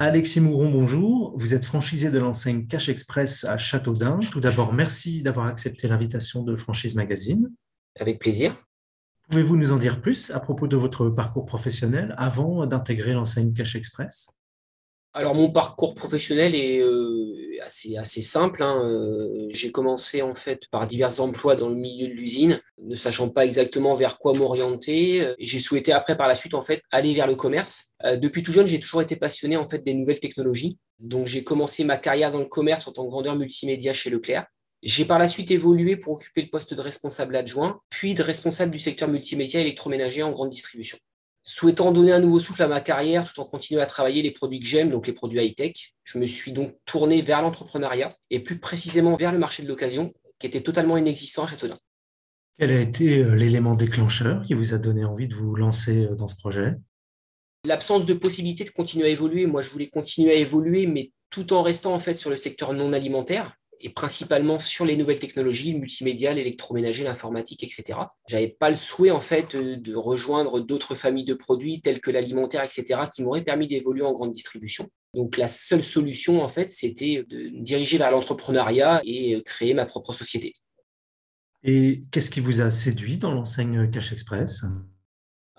Alexis Mouron, bonjour. Vous êtes franchisé de l'enseigne Cash Express à Châteaudun. Tout d'abord, merci d'avoir accepté l'invitation de Franchise Magazine. Avec plaisir. Pouvez-vous nous en dire plus à propos de votre parcours professionnel avant d'intégrer l'enseigne Cash Express? Alors mon parcours professionnel est euh, assez, simple. Hein. Euh, j'ai commencé en fait par divers emplois dans le milieu de l'usine, ne sachant pas exactement vers quoi m'orienter. J'ai souhaité après par la suite en fait aller vers le commerce. Euh, depuis tout jeune, j'ai toujours été passionné en fait des nouvelles technologies. Donc j'ai commencé ma carrière dans le commerce en tant que vendeur multimédia chez Leclerc. J'ai par la suite évolué pour occuper le poste de responsable adjoint, puis de responsable du secteur multimédia électroménager en grande distribution souhaitant donner un nouveau souffle à ma carrière tout en continuant à travailler les produits que j'aime, donc les produits high-tech, je me suis donc tourné vers l'entrepreneuriat et plus précisément vers le marché de l'occasion qui était totalement inexistant à Châteaudun. Quel a été euh, l'élément déclencheur qui vous a donné envie de vous lancer euh, dans ce projet? L'absence de possibilité de continuer à évoluer. Moi, je voulais continuer à évoluer, mais tout en restant en fait sur le secteur non alimentaire et principalement sur les nouvelles technologies, multimédia, l'électroménager, l'informatique, etc. J'avais pas le souhait en fait euh, de rejoindre d'autres familles de produits tels que l'alimentaire, etc., qui m'auraient permis d'évoluer en grande distribution. Donc la seule solution en fait, c'était de me diriger vers l'entrepreneuriat et euh, créer ma propre société. Et qu'est-ce qui vous a séduit dans l'enseigne Cash Express?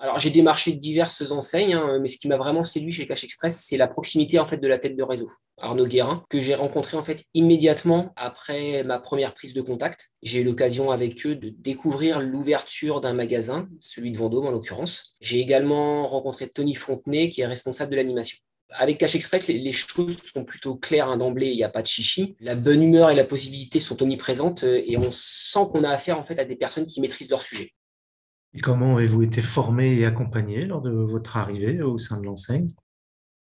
Alors, j'ai démarché diverses enseignes, hein, mais ce qui m'a vraiment séduit chez Cash Express, c'est la proximité en fait de la tête de réseau, Arnaud Guérin, que j'ai rencontré en fait immédiatement après ma première prise de contact. J'ai eu l'occasion avec eux de découvrir l'ouverture d'un magasin, celui de Vendôme en l'occurrence. J'ai également rencontré Tony Fontenay, qui est responsable de l'animation. Avec Cash Express, les, choses sont plutôt claires hein, d'emblée, il n'y a pas de chichi. La bonne humeur et la possibilité sont omniprésentes euh, et on sent qu'on a affaire en fait à des personnes qui maîtrisent leur sujet. Comment avez-vous été formé et accompagné lors de votre arrivée au sein de l'enseigne?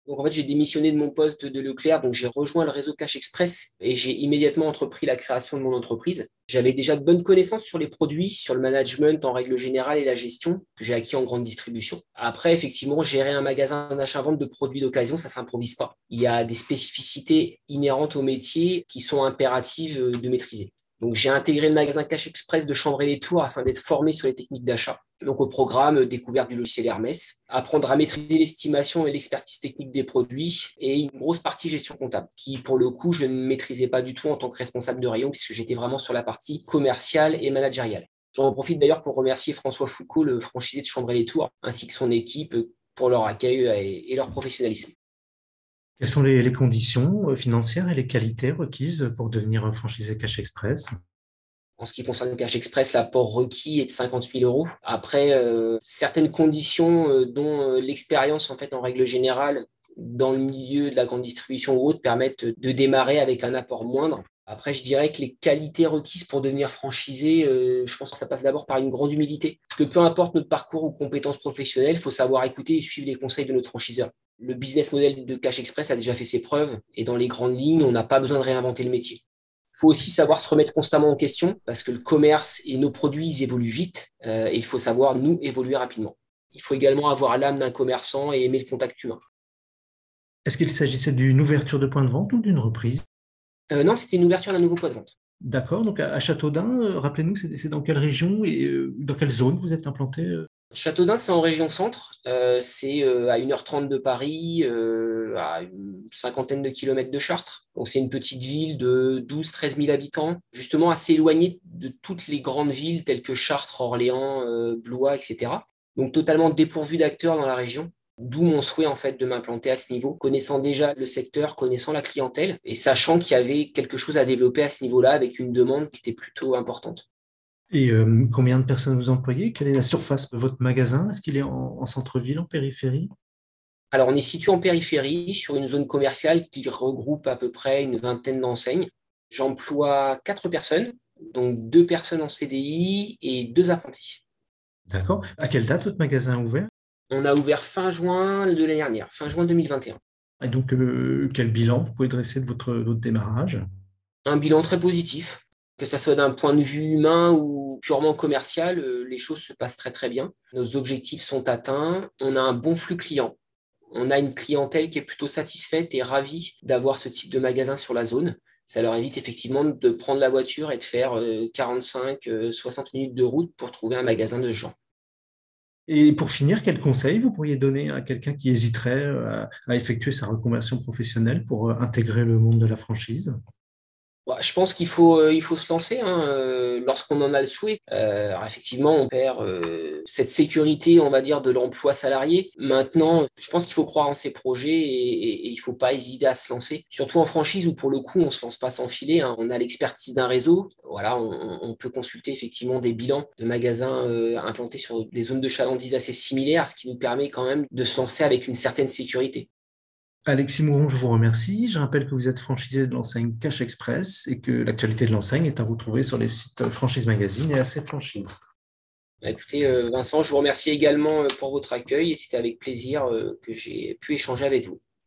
Donc en fait, j'ai démissionné de mon poste de Leclerc, donc j'ai rejoint le réseau Cash Express et j'ai immédiatement entrepris la création de mon entreprise. J'avais déjà de bonnes connaissances sur les produits, sur le management en règle générale et la gestion que j'ai acquis en grande distribution. Après, effectivement, gérer un magasin d'achat-vente de produits d'occasion, ça s'improvise pas. Il y a des spécificités inhérentes au métier qui sont impératives de maîtriser. Donc, j'ai intégré le magasin Cash Express de Chambray-les-Tours afin d'être formé sur les techniques d'achat. Donc, au programme, euh, découverte du logiciel Hermès, apprendre à maîtriser l'estimation et l'expertise technique des produits et une grosse partie gestion comptable, qui, pour le coup, je ne maîtrisais pas du tout en tant que responsable de rayon, puisque j'étais vraiment sur la partie commerciale et managériale. J'en profite d'ailleurs pour remercier François Foucault, le franchisé de Chambray-les-Tours, ainsi que son équipe pour leur accueil et leur professionnalisme. Quelles sont les, conditions euh, financières et les qualités requises pour devenir franchisé Cash Express? En ce qui concerne Cash Express, l'apport requis est de 50 000 euros. Après, euh, certaines conditions, euh, dont l'expérience en fait en règle générale dans le milieu de la grande distribution ou autre, permettent de démarrer avec un apport moindre. Après, je dirais que les qualités requises pour devenir franchisé, je pense que ça passe d'abord par une grande humilité. Parce que peu importe notre parcours ou compétences professionnelles, il faut savoir écouter et suivre les conseils de notre franchiseur le business model de Cash Express a déjà fait ses preuves et dans les grandes lignes, on n'a pas besoin de réinventer le métier. Il faut aussi savoir se remettre constamment en question parce que le commerce et nos produits évoluent vite euh, et il faut savoir nous évoluer rapidement. Il faut également avoir l'âme d'un commerçant et aimer le contact humain. Est-ce qu'il s'agissait d'une ouverture de point de vente ou d'une reprise? Euh, Non, c'était une ouverture d'un nouveau point de vente. D'accord, donc à Châteaudun, euh, rappelez-nous, c'est dans quelle région et dans quelle zone vous êtes implanté Châteaudun, c'est en région centre. Euh, c'est euh, à 1h30 de Paris, euh, à une cinquantaine de kilomètres de Chartres. C'est une petite ville de 12-13 000 habitants, justement assez éloignée de toutes les grandes villes telles que Chartres, Orléans, Blois, etc. Donc, totalement dépourvue d'acteurs dans la région. D'où mon souhait en fait de m'implanter à ce niveau, connaissant déjà le secteur, connaissant la clientèle et sachant qu'il y avait quelque chose à développer à ce niveau-là avec une demande qui était plutôt importante. Et euh, combien de personnes vous employez? Quelle est la surface de votre magasin? Est-ce qu'il est en, centre-ville, en périphérie? Alors, on est situé en périphérie, sur une zone commerciale qui regroupe à peu près une vingtaine d'enseignes. J'emploie quatre personnes, donc deux personnes en CDI et deux apprentis. D'accord. À quelle date votre magasin a ouvert? On a ouvert fin juin de l'année dernière, fin juin 2021. Et donc, euh, quel bilan vous pouvez dresser de votre, votre démarrage? Un bilan très positif que ça soit d'un point de vue humain ou purement commercial, euh, les choses se passent très très bien. Nos objectifs sont atteints, on a un bon flux client. On a une clientèle qui est plutôt satisfaite et ravie d'avoir ce type de magasin sur la zone. Ça leur évite effectivement de prendre la voiture et de faire 45-60 euh, euh, minutes de route pour trouver un magasin de gens. Et pour finir, quel conseil vous pourriez donner à quelqu'un qui hésiterait à effectuer sa reconversion professionnelle pour intégrer le monde de la franchise? Je pense qu'il faut, euh, il faut se lancer hein, euh, lorsqu'on en a le souhait. Euh, effectivement, on perd cette sécurité, on va dire, de l'emploi salarié. Maintenant, je pense qu'il faut croire en ses projets et, il ne faut pas hésiter à se lancer. Surtout en franchise où pour le coup, on se lance pas sans filer. Hein. On a l'expertise d'un réseau. Voilà, on, on, peut consulter effectivement des bilans de magasins implantés sur des zones de chalandise assez similaires, ce qui nous permet quand même de se lancer avec une certaine sécurité. Alexis Mouron, je vous remercie. Je rappelle que vous êtes franchisé de l'enseigne Cash Express et que l'actualité de l'enseigne est à retrouver sur les sites Franchise Magazine et AC Franchise. Bah, écoutez, euh, Vincent, je vous remercie également euh, pour votre accueil et c'était avec plaisir euh, que j'ai pu échanger avec vous.